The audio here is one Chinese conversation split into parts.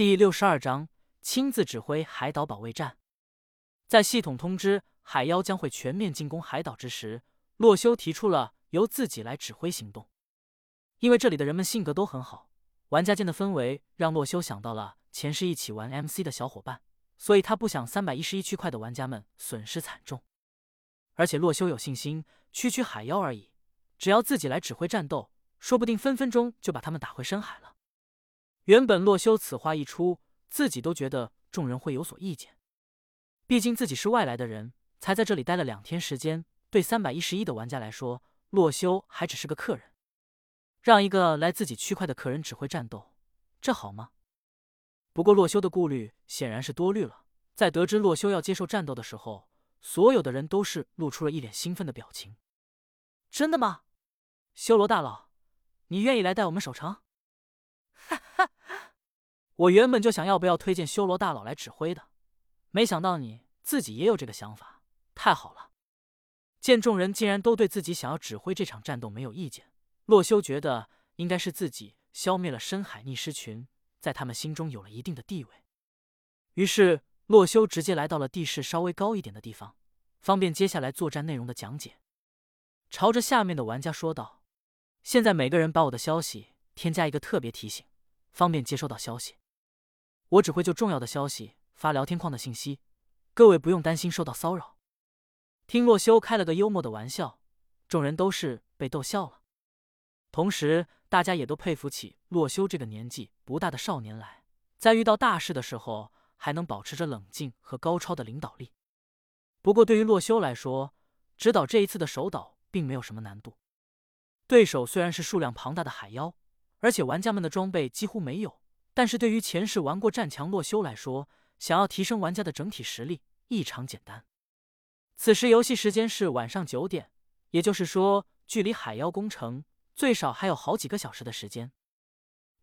第六十二章亲自指挥海岛保卫战。在系统通知海妖将会全面进攻海岛之时，洛修提出了由自己来指挥行动。因为这里的人们性格都很好，玩家间的氛围让洛修想到了前世一起玩 MC 的小伙伴，所以他不想三百一十一区块的玩家们损失惨重。而且洛修有信心，区区海妖而已，只要自己来指挥战斗，说不定分分钟就把他们打回深海了。原本洛修此话一出，自己都觉得众人会有所意见。毕竟自己是外来的人，才在这里待了两天时间，对三百一十一的玩家来说，洛修还只是个客人。让一个来自己区块的客人指挥战斗，这好吗？不过洛修的顾虑显然是多虑了。在得知洛修要接受战斗的时候，所有的人都是露出了一脸兴奋的表情。真的吗？修罗大佬，你愿意来带我们守城？我原本就想要不要推荐修罗大佬来指挥的，没想到你自己也有这个想法，太好了！见众人竟然都对自己想要指挥这场战斗没有意见，洛修觉得应该是自己消灭了深海逆尸群，在他们心中有了一定的地位。于是洛修直接来到了地势稍微高一点的地方，方便接下来作战内容的讲解。朝着下面的玩家说道：“现在每个人把我的消息添加一个特别提醒。”方便接收到消息，我只会就重要的消息发聊天框的信息，各位不用担心受到骚扰。听洛修开了个幽默的玩笑，众人都是被逗笑了。同时，大家也都佩服起洛修这个年纪不大的少年来，在遇到大事的时候还能保持着冷静和高超的领导力。不过，对于洛修来说，指导这一次的守岛并没有什么难度。对手虽然是数量庞大的海妖。而且玩家们的装备几乎没有，但是对于前世玩过战强洛修来说，想要提升玩家的整体实力异常简单。此时游戏时间是晚上九点，也就是说，距离海妖攻城最少还有好几个小时的时间。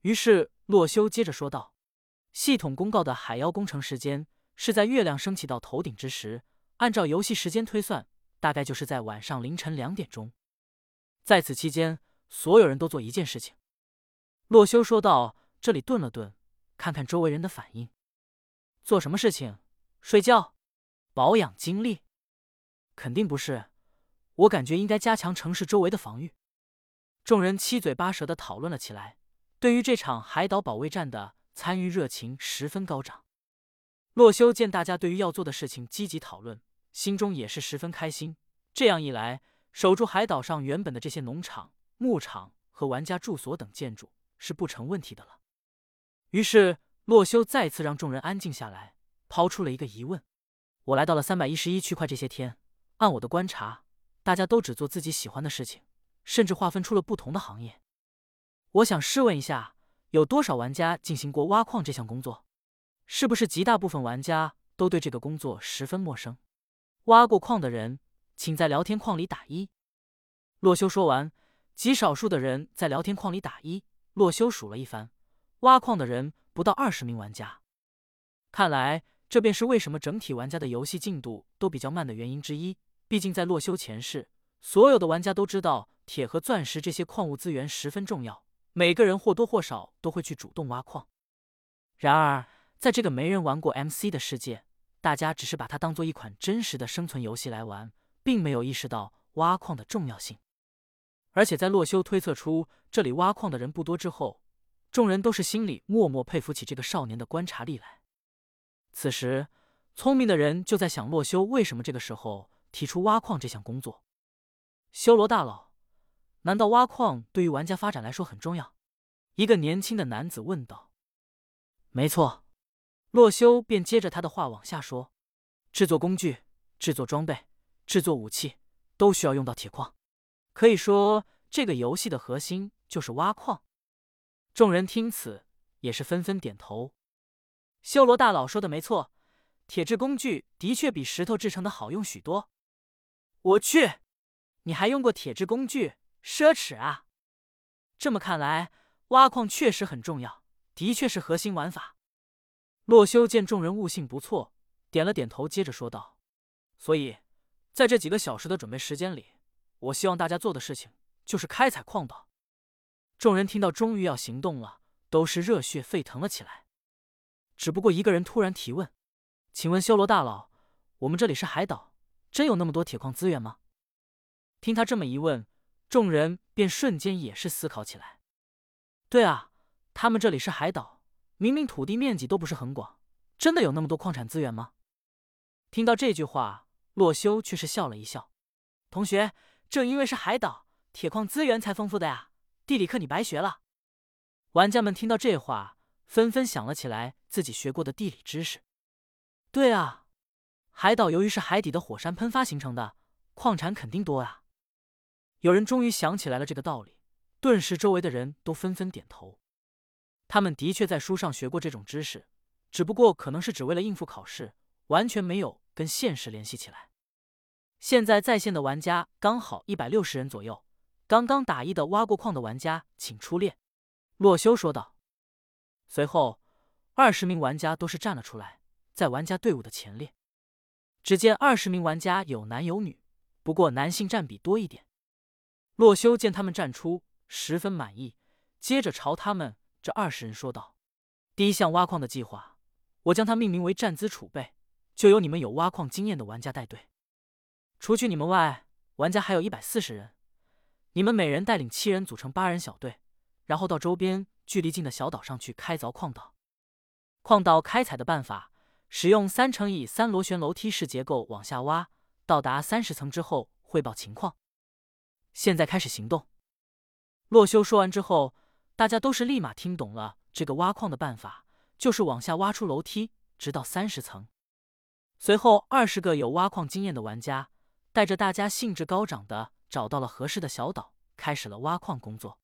于是洛修接着说道：“系统公告的海妖攻城时间是在月亮升起到头顶之时，按照游戏时间推算，大概就是在晚上凌晨两点钟。在此期间，所有人都做一件事情。”洛修说道：“这里顿了顿，看看周围人的反应。做什么事情？睡觉？保养精力？肯定不是。我感觉应该加强城市周围的防御。”众人七嘴八舌的讨论了起来，对于这场海岛保卫战的参与热情十分高涨。洛修见大家对于要做的事情积极讨论，心中也是十分开心。这样一来，守住海岛上原本的这些农场、牧场和玩家住所等建筑。是不成问题的了。于是洛修再次让众人安静下来，抛出了一个疑问：我来到了三百一十一区块这些天，按我的观察，大家都只做自己喜欢的事情，甚至划分出了不同的行业。我想试问一下，有多少玩家进行过挖矿这项工作？是不是极大部分玩家都对这个工作十分陌生？挖过矿的人，请在聊天框里打一。洛修说完，极少数的人在聊天框里打一。洛修数了一番，挖矿的人不到二十名玩家。看来这便是为什么整体玩家的游戏进度都比较慢的原因之一。毕竟在洛修前世，所有的玩家都知道铁和钻石这些矿物资源十分重要，每个人或多或少都会去主动挖矿。然而，在这个没人玩过 MC 的世界，大家只是把它当做一款真实的生存游戏来玩，并没有意识到挖矿的重要性。而且在洛修推测出这里挖矿的人不多之后，众人都是心里默默佩服起这个少年的观察力来。此时，聪明的人就在想：洛修为什么这个时候提出挖矿这项工作？修罗大佬，难道挖矿对于玩家发展来说很重要？一个年轻的男子问道。没错，洛修便接着他的话往下说：制作工具、制作装备、制作武器，都需要用到铁矿。可以说，这个游戏的核心就是挖矿。众人听此，也是纷纷点头。修罗大佬说的没错，铁制工具的确比石头制成的好用许多。我去，你还用过铁制工具？奢侈啊！这么看来，挖矿确实很重要，的确是核心玩法。洛修见众人悟性不错，点了点头，接着说道：“所以，在这几个小时的准备时间里。”我希望大家做的事情就是开采矿道。众人听到终于要行动了，都是热血沸腾了起来。只不过一个人突然提问：“请问修罗大佬，我们这里是海岛，真有那么多铁矿资源吗？”听他这么一问，众人便瞬间也是思考起来。对啊，他们这里是海岛，明明土地面积都不是很广，真的有那么多矿产资源吗？听到这句话，洛修却是笑了一笑：“同学，正因为是海岛，铁矿资源才丰富的呀。地理课你白学了。”玩家们听到这话，纷纷想了起来自己学过的地理知识。对啊，海岛由于是海底的火山喷发形成的，矿产肯定多啊。有人终于想起来了这个道理，顿时周围的人都纷纷点头。他们的确在书上学过这种知识，只不过可能是只为了应付考试，完全没有跟现实联系起来。现在在线的玩家刚好一百六十人左右，刚刚打一的挖过矿的玩家请出列。洛修说道。随后，二十名玩家都是站了出来，在玩家队伍的前列。只见二十名玩家有男有女，不过男性占比多一点。洛修见他们站出，十分满意，接着朝他们这二十人说道：“第一项挖矿的计划，我将它命名为站资储备，就由你们有挖矿经验的玩家带队。除去你们外，玩家还有一百四十人，你们每人带领七人组成八人小队。”然后到周边距离近的小岛上去开凿矿道。矿道开采的办法，使用三乘以三螺旋楼梯式结构往下挖，到达三十层之后汇报情况。现在开始行动。洛修说完之后，大家都是立马听懂了这个挖矿的办法，就是往下挖出楼梯，直到三十层。随后，二十个有挖矿经验的玩家带着大家兴致高涨的找到了合适的小岛，开始了挖矿工作。